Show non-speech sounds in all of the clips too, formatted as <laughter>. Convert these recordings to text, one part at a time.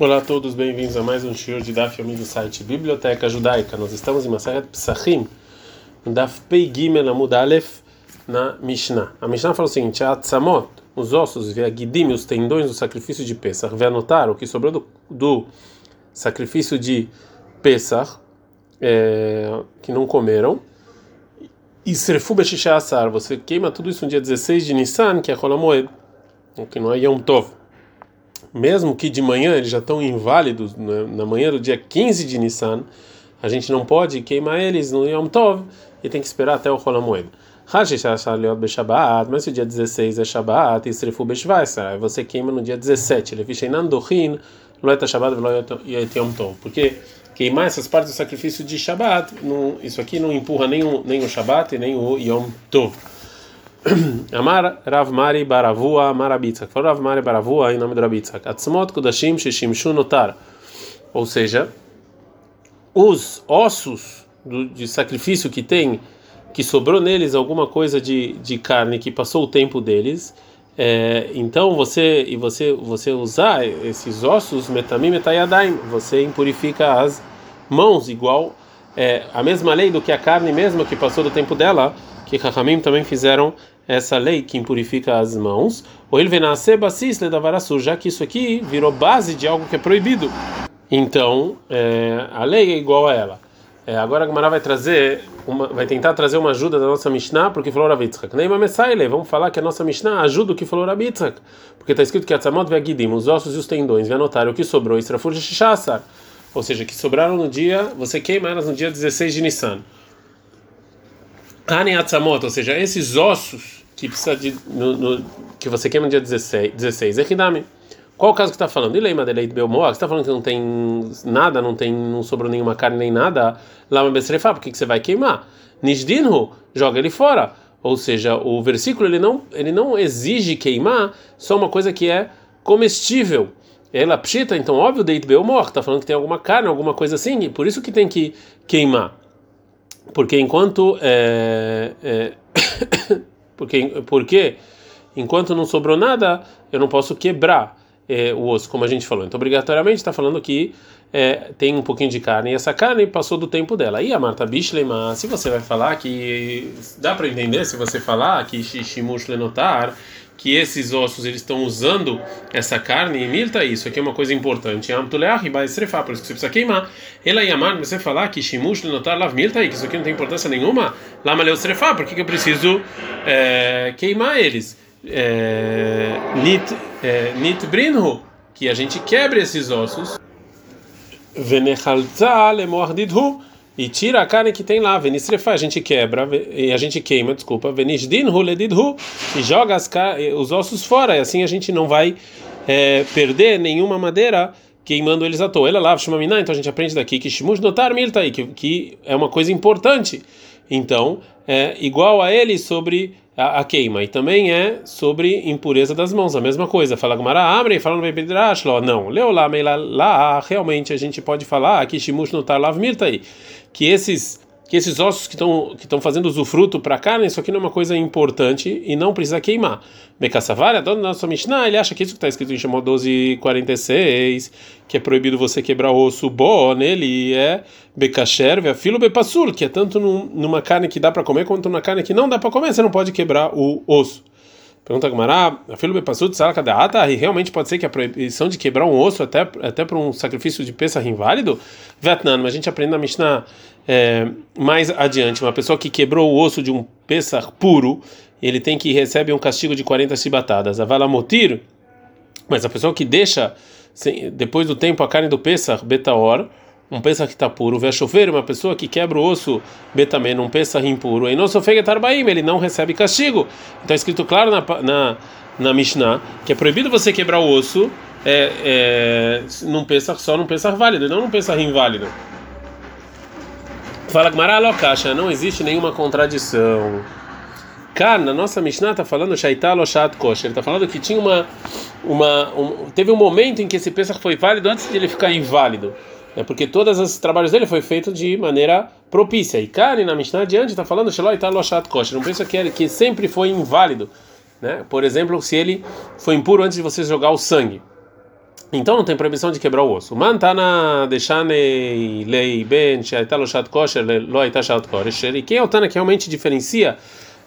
Olá a todos, bem-vindos a mais um show de Daf Yomi do site Biblioteca Judaica. Nós estamos em Maseret Psachim, no Daf Pei Gimel Amud Aleph, na Mishnah. A Mishnah fala o seguinte: a Tzamot, os ossos, a Gidim, os tendões do sacrifício de Pesach, vai anotar o que sobrou do, do sacrifício de Pesach, é, que não comeram, e Srefu Beshishasar, você queima tudo isso no dia 16 de Nissan, que é Holamoed, que não é Yom Tov mesmo que de manhã eles já estão inválidos, né, na manhã do dia 15 de Nissan, a gente não pode queimar eles no Yom Tov e tem que esperar até o Holamoed. Mas se o dia 16 é Shabbat, Srefu Beshvaisar, você queima no dia 17. Ele ficha Nandohin, Loeta Shabbat e Yom Tov. Porque queimar essas partes do sacrifício de Shabbat, não, isso aqui não empurra nem o, nem o Shabbat e nem o Yom Tov. Amar Rav Mari Baravua Amar Abitzak. Falou Rav Mari Baravua em nome do Abitzak. Atzmot Kudashim Shishimshu Notar. Ou seja, os ossos do, de sacrifício que tem, que sobrou neles alguma coisa de, de carne que passou o tempo deles. É, então você e você você usar esses ossos metamim metayadaim, você impurifica as mãos igual é, a mesma lei do que a carne mesmo que passou do tempo dela que Rahamim também fizeram essa lei que impurifica as mãos, ou ele vem nascer basis ledavarasu, já que isso aqui virou base de algo que é proibido. Então, é, a lei é igual a ela. É, agora a Gemara vai trazer, uma, vai tentar trazer uma ajuda da nossa Mishnah, porque falou Rabitzhak. Neima Messaile, vamos falar que a nossa Mishnah ajuda o que falou Rabitzhak. Porque está escrito que a Tzamot ve'agidim, os ossos e os tendões, vai anotar o que sobrou, Israfur Shishasar. Ou seja, que sobraram no dia, você queima elas no dia 16 de Nissan. Hanen Atzamot, ou seja, esses ossos que precisa de no, no, que você queima no dia 16, 16 Echidami. Qual o caso que está falando? E lembra dele Belmoa? Você está falando que não tem nada, não tem, não sobrou nenhuma carne nem nada. Lama Besrefa, por que, que você vai queimar? Nisdinhu, joga ele fora. Ou seja, o versículo ele não, ele não exige queimar só uma coisa que é comestível. Ela pshita, então óbvio, Deit Belmor, está falando que tem alguma carne, alguma coisa assim, e por isso que tem que queimar. Porque enquanto é, é, <coughs> porque porque enquanto não sobrou nada, eu não posso quebrar é, o osso, como a gente falou. Então, obrigatoriamente está falando que é, tem um pouquinho de carne e essa carne passou do tempo dela. Aí a Marta Bishlema, se você vai falar que dá para entender se você falar que Shishimush Lenotar que esses ossos eles estão usando essa carne? E milta isso aqui é uma coisa importante. E por isso que você precisa queimar. Ela yamar você falar que shimush notar lav milta que isso aqui não tem importância nenhuma. Lama leu srefá por que eu preciso é, queimar eles? É, nit é, nit que a gente quebre esses ossos. Venechalza lemordidhu e tira a carne que tem lá, venisrefa, a gente quebra, e a gente queima, desculpa, venisdin huledidhu, e joga as, os ossos fora, e assim a gente não vai é, perder nenhuma madeira queimando eles à toa. Ela lava shumamina, então a gente aprende daqui que shimush notar milta que, que é uma coisa importante. Então, é igual a ele sobre a, a, queima. E também é sobre impureza das mãos, a mesma coisa. Fala Gumara Amre, falando bem Pedrash, não. Leu lá, lá, realmente a gente pode falar que Shimush no Tarlav Mirtai, que esses que esses ossos que estão que estão fazendo usufruto para a carne, isso aqui não é uma coisa importante e não precisa queimar. Bekassavar, dono da nossa Mishnah, ele acha que isso que está escrito em Shemot 1246, que é proibido você quebrar o osso bom nele, é Bekasher, filo bepassul, que é tanto num, numa carne que dá para comer quanto numa carne que não dá para comer, você não pode quebrar o osso. Pergunta Gumará, filho Bepassut, Salakadaata, e realmente pode ser que a proibição de quebrar um osso até, até para um sacrifício de peça inválido? Vietnã, mas a gente aprende na Mishnah é, mais adiante, uma pessoa que quebrou o osso de um peça puro, ele tem que receber um castigo de 40 chibatadas. A motir, mas a pessoa que deixa depois do tempo a carne do Pesach, Betaor, um Pesach que está puro, vai chover uma pessoa que quebra o osso Betamen, um Pesach impuro, e não sofrega tarbaim, ele não recebe castigo. É escrito claro na, na, na Mishnah que é proibido você quebrar o osso é, é, num Pesach só num Pesach válido, não num Pesach inválido. Fala Gmará Lokasha, não existe nenhuma contradição. Cá, na nossa Mishnah está falando Shaital Oshat Kosher, está falando que tinha uma, uma um, teve um momento em que esse Pesach foi válido antes de ele ficar inválido. É porque todos os trabalhos dele foi feito de maneira propícia. E Kari, na Mishnah adiante, está falando Sheloi Taloshat Kosher. Não pensa que, ele, que sempre foi inválido. Né? Por exemplo, se ele foi impuro antes de você jogar o sangue. Então não tem proibição de quebrar o osso. Mantana deixane lei ben shaitaloshat kosher lo kosher. E quem é o Tana que realmente diferencia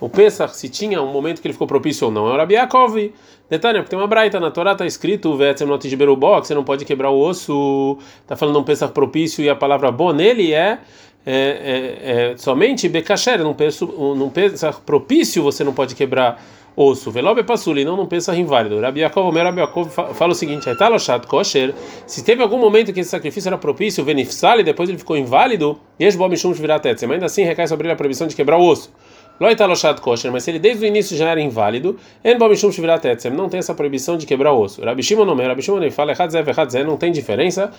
o Pesach se tinha um momento que ele ficou propício ou não? É o Rabi Yaakov. Detalhe, porque tem uma braita na Torá está escrito vetzem not que você não pode quebrar o osso. Está falando um Pesach propício e a palavra bom nele é é, é, é, somente Bekasher, num Pesach propício você não pode quebrar osso. Velobe passuli, não num Pesach inválido. Rabi Yaakov, o meu Rabi Yaakov fala o seguinte: Aitaloshat kosher, se teve algum momento que esse sacrifício era propício, venifsali, depois ele ficou inválido, Yeshbo Mishum Shviratetzem, ainda assim recai sobre ele a proibição de quebrar o osso. Kosher, mas se ele desde o início já era inválido, não tem essa proibição de quebrar o osso. Rabi Shimon Omer, Rabi Shimon fala não tem diferença.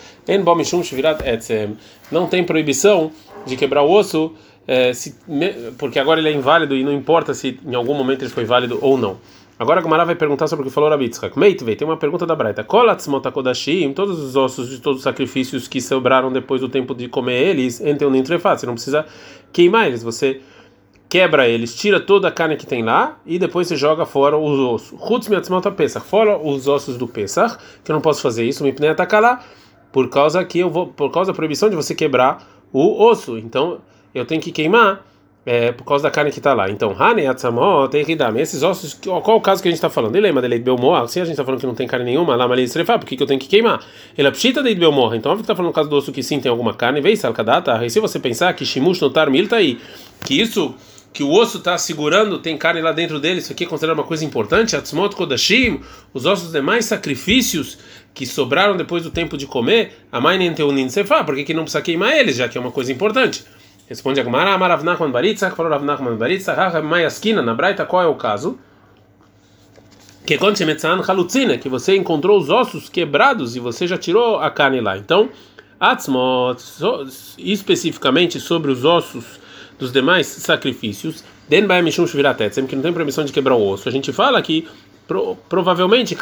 Não tem proibição de quebrar o osso. É, se, porque agora ele é inválido e não importa se em algum momento ele foi válido ou não. Agora a Gumara vai perguntar sobre o que falou Rabi Tzchak. Meitvei, tem uma pergunta da Braita. Kolatzmotakodashim, todos os ossos de todos os sacrifícios que sobraram depois do tempo de comer eles, entram no intrefat, você não precisa queimar eles, você quebra eles, tira toda a carne que tem lá e depois você joga fora os ossos. Chutz miatzmota Pesach, fora os ossos do Pesach, que eu não posso fazer isso, me pnei atacar lá, por causa que eu vou, por causa da proibição de você quebrar o osso. Então eu tenho que queimar é, por causa da carne que está lá. Então, Hane dar. Esses ossos, qual o caso que a gente está falando? Ele lembra dele Belmoa? Se a gente está falando que não tem carne nenhuma, lá mas ele por que, que eu tenho que queimar? Ele é pshita de Belmoa. Então, óbvio que está falando no caso do osso que sim tem alguma carne, vem salkadata. E se você pensar que Shimush notar milta aí, que isso que o osso está segurando, tem carne lá dentro dele, isso aqui é considerado uma coisa importante. Atzmot Kodashim, os ossos demais sacrifícios que sobraram depois do tempo de comer, a mãe nem teunin sefa, por que, que não precisa queimar eles, já que é uma coisa importante? Responde a Gemara, Amarav Nachman Baritzach, falou Rav Nachman Baritzach, Mayaskina, na Braita, qual é o caso? Que halutzina, que você encontrou os ossos quebrados e você já tirou a carne lá. Então, Atzmot, especificamente sobre os ossos dos demais sacrifícios, que não tem permissão de quebrar o osso. A gente fala que pro, provavelmente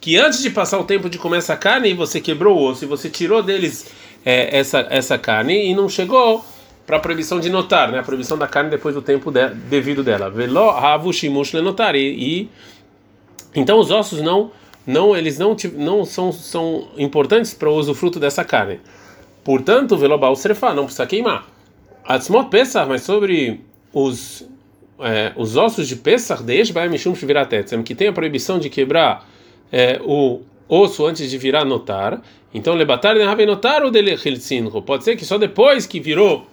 que antes de passar o tempo de comer essa carne, você quebrou o osso e você tirou deles é, essa, essa carne e não chegou para a proibição de notar, né? A proibição da carne depois do tempo de, devido dela. Velo havu shimush lenotar e então os ossos não não eles não não são são importantes para o usufruto dessa carne. Portanto, velobal srefa não precisa queimar. Atzmot Pesach, mas sobre os é, os ossos de Pesach, deixa mishum shviratetzem, que tem a proibição de quebrar é, o osso antes de virar notar. Então, lebatar notar o delechilzinho. Pode ser que só depois que virou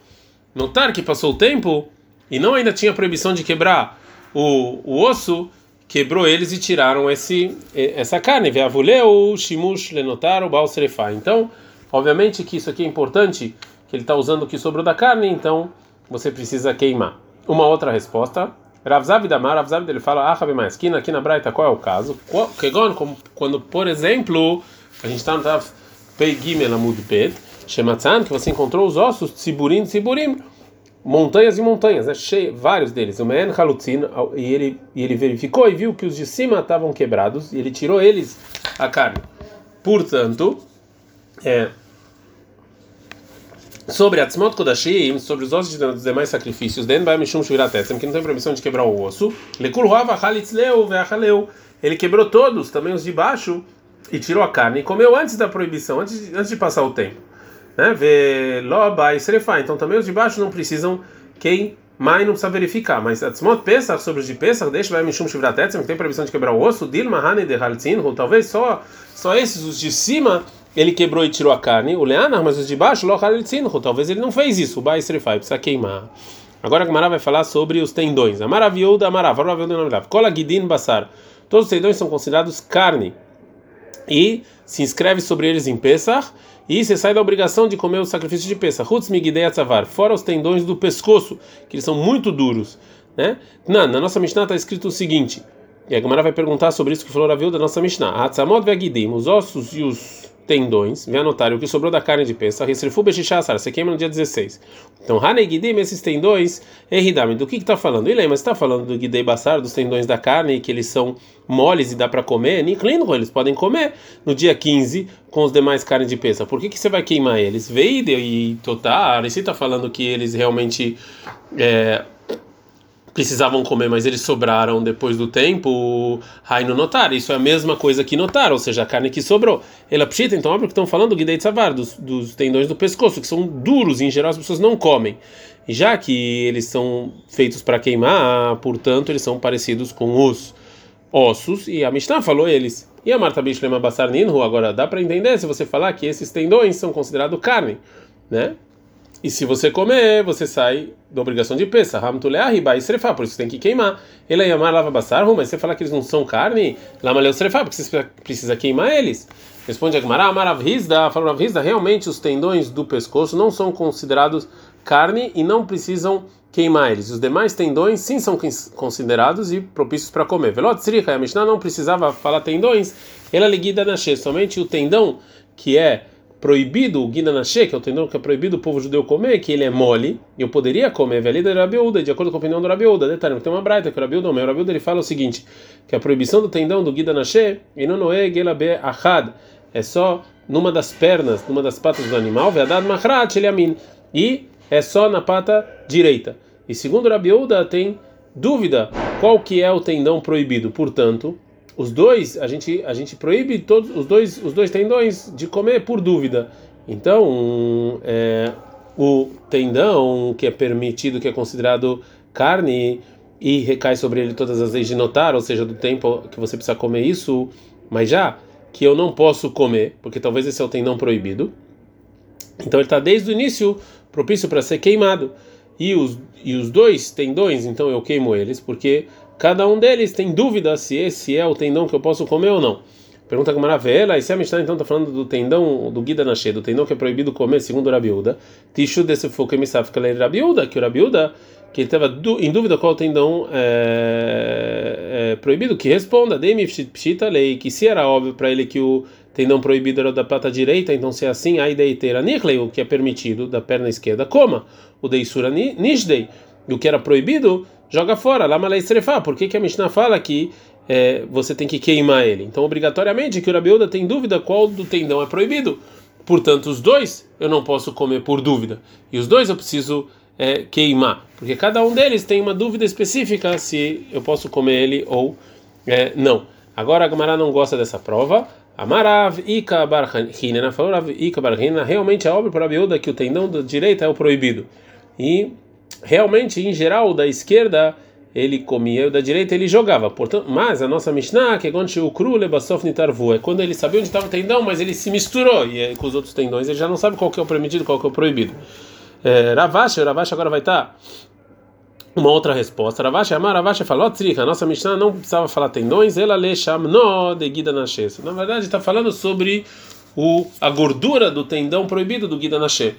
notar, que passou o tempo, e não ainda tinha proibição de quebrar o, o osso, quebrou eles e tiraram esse, essa carne. Veavuleu, shimush, lenotar, o baal Então, obviamente que isso aqui é importante, que ele está usando o que sobrou da carne, então você precisa queimar. Uma outra resposta Ravzav Damar, Ravzav ele fala, ah, mais aqui, na Braita, qual é o caso? Quando, por exemplo, a gente está no Tav Pei Gimel Amud Bet, Shematzan, que você encontrou os ossos, Tziburim, Tziburim, montanhas e montanhas, né? Cheio, vários deles. O Men Halutzin, e ele, e ele verificou e viu que os de cima estavam quebrados, e ele tirou eles a carne. Portanto, é sobre Atzmot Kodashim, sobre os ossos dos demais sacrifícios, Den Baem Mishum Shviratetzem, que não tem permissão de quebrar o osso, Lekul Hava Halitzleu Veachaleu, ele quebrou todos, também os de baixo, e tirou a carne, e comeu antes da proibição, antes, antes de passar o tempo. Né? Vê Loba e Srefa, então também os de baixo não precisam quem mais não precisa verificar, mas Atzmot Pesach, sobre os de Pesach, deixa vai Mishum Shviratetzem, que tem permissão de quebrar o osso, Dilma Hane de Halitzin, talvez só, só esses, os de cima, ele quebrou e tirou a carne, o Leanar, mas os de baixo, talvez ele não fez isso, o Baisrefai, precisa queimar. Agora a Gemara vai falar sobre os tendões. A maravilhou da Marav, Cola Gidin Basar. Todos os tendões são considerados carne. E se inscreve sobre eles em Pesach. E você sai da obrigação de comer o sacrifício de Pesach. Hutz Migidei Atzavar. Fora os tendões do pescoço, que eles são muito duros. Né? Na, na nossa Mishnah está escrito o seguinte. E a Gemara vai perguntar sobre isso que falou a da nossa Mishnah. Atzamot Vegidim. Os ossos e os tendões, vem anotar o que sobrou da carne de peça, resrifu bechichassar, você queima no dia 16. Então, Hanegidim, esses tendões, Eridami, do que está falando? Ele mas está falando do Gidei Bassar, dos tendões da carne, que eles são moles e dá para comer, Niklinro, eles podem comer no dia 15 com os demais carnes de peça. Por que, que você vai queimar eles? Veide e Totar, você está falando que eles realmente. É, precisavam comer, mas eles sobraram depois do tempo, Raino notar. Isso é a mesma coisa que notar, ou seja, a carne que sobrou. Ela pshita, então óbvio que estão falando Guidei Tzavar, dos, dos tendões do pescoço, que são duros e em geral as pessoas não comem. E já que eles são feitos para queimar, portanto, eles são parecidos com os ossos, e a Mishnah falou eles. E a Marta Bishlema Basar Ninhu, agora dá para entender se você falar que esses tendões são considerados carne, né? E se você comer, você sai da obrigação de peça. Hamtuleah e srefá, por isso tem que queimar. Ele é yamar lava basar, mas você falar que eles não são carne, lama leu srefá, porque você precisa queimar eles. Responde a Gemara, Amarav Rizda, falou Rav Rizda, realmente os tendões do pescoço não são considerados carne e não precisam queimar eles. Os demais tendões sim são considerados e propícios para comer. Velot Sriha, a Mishnah não precisava falar tendões, ela ligida na somente o tendão que é proibido o guinanachê, que é o tendão que é proibido o povo judeu comer, que ele é mole, e eu poderia comer, velida de Rabiúda, de acordo com a opinião do Rabiúda. Detalhe, tem uma braita que o Rabiúda, o Rabiúda ele fala o seguinte, que a proibição do tendão do guinanachê, e não é gelabe achad, é só numa das pernas, numa das patas do animal, veadad machrat eliamin, e é só na pata direita. E segundo o Rabiúda tem dúvida qual que é o tendão proibido, portanto, os dois a gente a gente proíbe todos os dois os dois tendões de comer por dúvida. Então é, o tendão que é permitido que é considerado carne e recai sobre ele todas as leis de notar ou seja do tempo que você precisa comer isso mas já que eu não posso comer porque talvez esse é o tendão proibido. Então ele está desde o início propício para ser queimado. E os e os dois tendões então eu queimo eles porque cada um deles tem dúvida se esse é o tendão que eu posso comer ou não. Pergunta com Maravela, e se a Mishnah então está falando do tendão do Guida Nashe, do tendão que é proibido comer segundo o Rabiuda, Tishu desse foco que ele Rabiuda, que o Rabiuda, que ele estava em dúvida qual tendão é, é proibido, que responda, Demi Pshita Lei, que se era óbvio para ele que o tendão proibido era da pata direita, então se é assim, a ideiteira Nichlei, o que é permitido da perna esquerda, coma. O Deisura Nishdei, o que era proibido, joga fora. Lama lei srefá. Por que, que a Mishnah fala que é, você tem que queimar ele? Então, obrigatoriamente, que o Rabiuda tem dúvida qual do tendão é proibido. Portanto, os dois eu não posso comer por dúvida. E os dois eu preciso é, queimar. Porque cada um deles tem uma dúvida específica se eu posso comer ele ou é, não. Agora a Gamara não gosta dessa prova. Amarav Ika Barhina falou Ika Barhina, realmente é óbvio para a Rabiuda que o tendão da direita é o proibido. E realmente, em geral, da esquerda ele comia, da direita ele jogava. Portanto, mas a nossa Mishnah, que é quando o é quando ele sabia onde estava o tendão, mas ele se misturou e com os outros tendões ele já não sabe qual que é o permitido, qual que é o proibido. É, Ravashi, Ravashi agora vai estar tá uma outra resposta. Ravashi Amar, Ravashi falou, a nossa Mishnah não precisava falar tendões, ela lê no de Guida Nashe. Na verdade, está falando sobre o, a gordura do tendão proibido do Guida Nashe.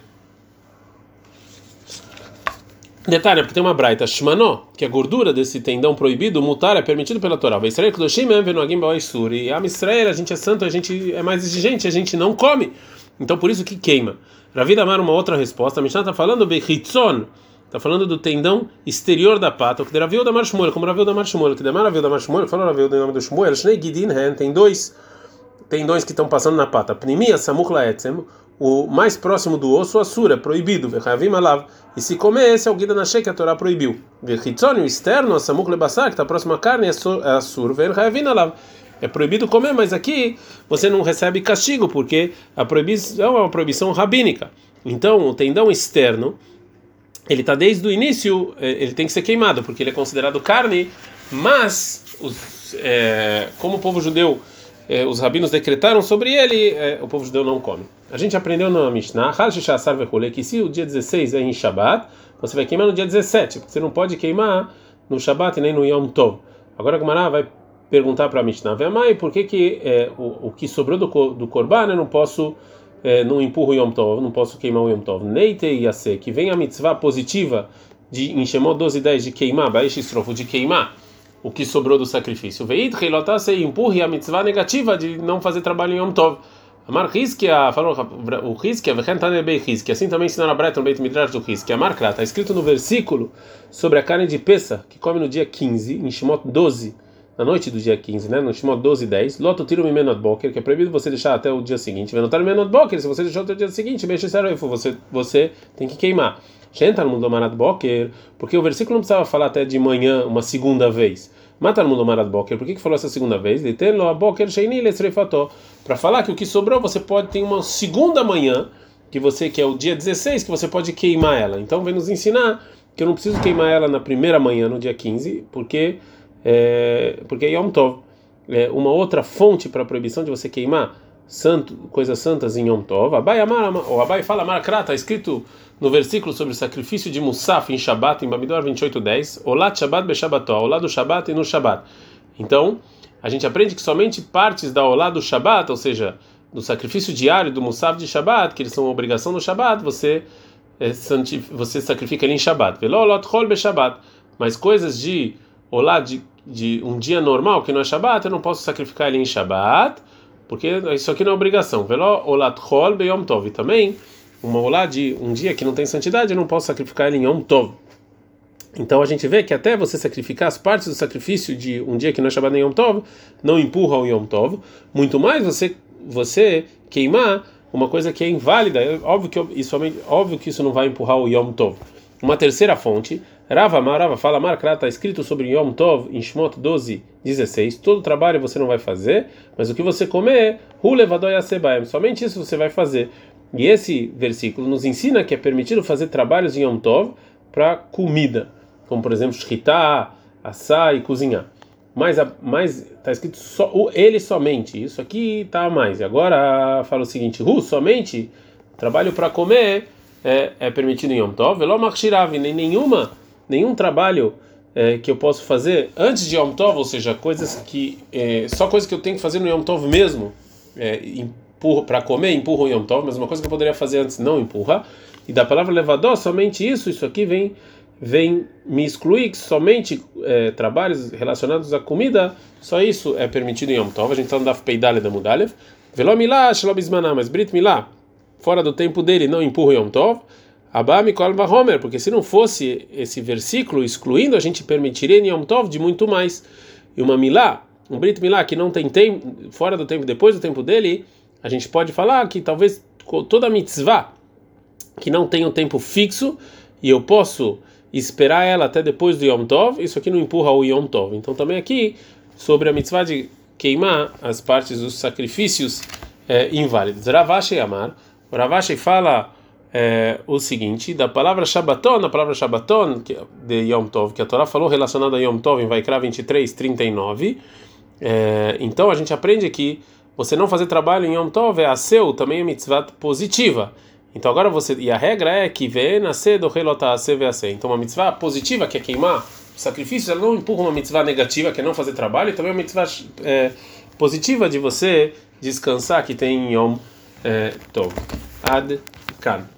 Detalhe, porque tem uma braita, shmanó, que é a gordura desse tendão proibido, mutar é permitido pela Torá. E a Israel, a gente é santo, a gente é mais exigente, a gente não come. Então por isso que queima. Ravida Amar, uma outra resposta. A Mishnah está falando Bechitzon, está falando do tendão exterior da pata, o que Ravil da Marshmuel, como Ravil da Marshmuel, que demara Ravil da Marshmuel, falou Ravil do nome do Shmuel, Shnei Gidin tem dois tendões que estão passando na pata. Pnimia Samuk Laetzem, o mais próximo do osso, assura, é proibido, e se comer esse é o guida na que a Torá proibiu. o externo, a samuk lebassar, que está próximo à carne, é assur, é proibido comer, mas aqui você não recebe castigo, porque a proibição é uma proibição rabínica. Então, o tendão externo, ele está desde o início, é, ele tem que ser queimado, porque ele é considerado carne, mas, os, é, como o povo judeu eh, os rabinos decretaram sobre ele, eh, o povo judeu não come. A gente aprendeu na Mishnah, que se o dia 16 é em Shabbat, você vai queimar no dia 17, porque você não pode queimar no Shabbat nem no Yom Tov. Agora a Gemara vai perguntar para a Mishnah, Vemai, por que, que eh, o, o, que sobrou do, do Korban eu não posso, não empurro o Yom Tov, não posso queimar o Yom Tov. Neite Yase, que vem a mitzvah positiva de em Shemot 12 10 de queimar, Baish Estrofo, de queimar o que sobrou do sacrifício. Veit se empurre a mitzvah negativa de não fazer trabalho em Yom Tov. Amar Rizkia, falou o Rizkia, Rizkia, assim também ensinaram a Breta no Beit Midrash do Rizkia. Amar está escrito no versículo sobre a carne de peça que come no dia 15, em Shemot 12, na noite do dia 15, né? No Shimon 12 e 10, Loto tiro menot boker, que é proibido você deixar até o dia seguinte. Venotar menot boker, se você deixar até o dia seguinte, mexe você você tem que queimar. Shenta no mundo manat boker, porque o versículo não precisava falar até de manhã uma segunda vez. Mata no mundo manat boker, por que que falou essa segunda vez? Litelo a boker sheini lesrefató, para falar que o que sobrou você pode ter uma segunda manhã, que você que é o dia 16, que você pode queimar ela. Então vem nos ensinar que eu não preciso queimar ela na primeira manhã, no dia 15, porque é, porque é Yom Tov. É uma outra fonte para a proibição de você queimar santo, coisas santas em Yom Tov. Abai, Amar, o Abai fala Maracrá, está escrito no versículo sobre o sacrifício de Musaf em Shabat, em Bamidor 28:10, Olat Shabat Beshabató, Olá do Shabat e no Shabat. Então, a gente aprende que somente partes da Olá do Shabat, ou seja, do sacrifício diário do Musaf de Shabat, que eles são obrigação do Shabat, você é, você sacrifica ele em Shabat. Velolot Chol Beshabat. Mas coisas de Olá de de um dia normal, que não é Shabat, eu não posso sacrificar ele em Shabat, porque isso aqui não é obrigação. Velo olat chol beyom tov. Também, uma olá de um dia que não tem santidade, eu não posso sacrificar ele em Yom Tov. Então a gente vê que até você sacrificar as partes do sacrifício de um dia que não é Shabbat nem Yom Tov, não empurra o Yom Tov, muito mais você você queimar uma coisa que é inválida. É óbvio que isso óbvio que isso não vai empurrar o Yom Tov. Uma terceira fonte Rava Marava fala, Markra está escrito sobre Yom Tov em Shmot 12, 16. Todo trabalho você não vai fazer, mas o que você comer, Hulevadoyasebaem, somente isso você vai fazer. E esse versículo nos ensina que é permitido fazer trabalhos em Yom Tov para comida, como por exemplo, shkita, assar e cozinhar. Mas está escrito só, ele somente, isso aqui está a mais. E agora fala o seguinte: Hu, somente trabalho para comer é, é, permitido em Yom Tov, nem nenhuma nenhum trabalho é, que eu posso fazer antes de Yom Tov, ou seja, coisas que é, só coisas que eu tenho que fazer no Yom Tov mesmo, é, para comer, empurra o Yom Tov, mas uma coisa que eu poderia fazer antes não empurra. E da palavra levador, somente isso, isso aqui vem vem me excluir que somente é, trabalhos relacionados à comida, só isso é permitido em Yom Tov. A gente está no Daf Peidale da Mudalev. Veló milá, shalom mas Brit milá, fora do tempo dele, não empurra Yom Tov. Abba Mikol Homer, porque se não fosse esse versículo excluindo, a gente permitiria em Yom Tov de muito mais. E uma milá, um Brit Milá que não tem tempo, fora do tempo, depois do tempo dele, a gente pode falar que talvez toda mitzvah que não tem um tempo fixo e eu posso esperar ela até depois do Yom Tov, isso aqui não empurra o Yom Tov. Então também aqui sobre a mitzvah de queimar as partes dos sacrifícios é, inválidos. Ravashi Amar, Ravashi fala é, o seguinte, da palavra Shabbaton, a palavra Shabbaton de Yom Tov, que a Torá falou relacionada a Yom Tov em Vaikra 23, 39. É, então a gente aprende que você não fazer trabalho em Yom Tov é a seu, também é mitzvah positiva. Então agora você e a regra é que do a Então uma mitzvah positiva que é queimar sacrifícios, ela não empurra uma mitzvah negativa que é não fazer trabalho, e também uma mitzvah é, positiva de você descansar que tem Yom é, Tov. Ad kan.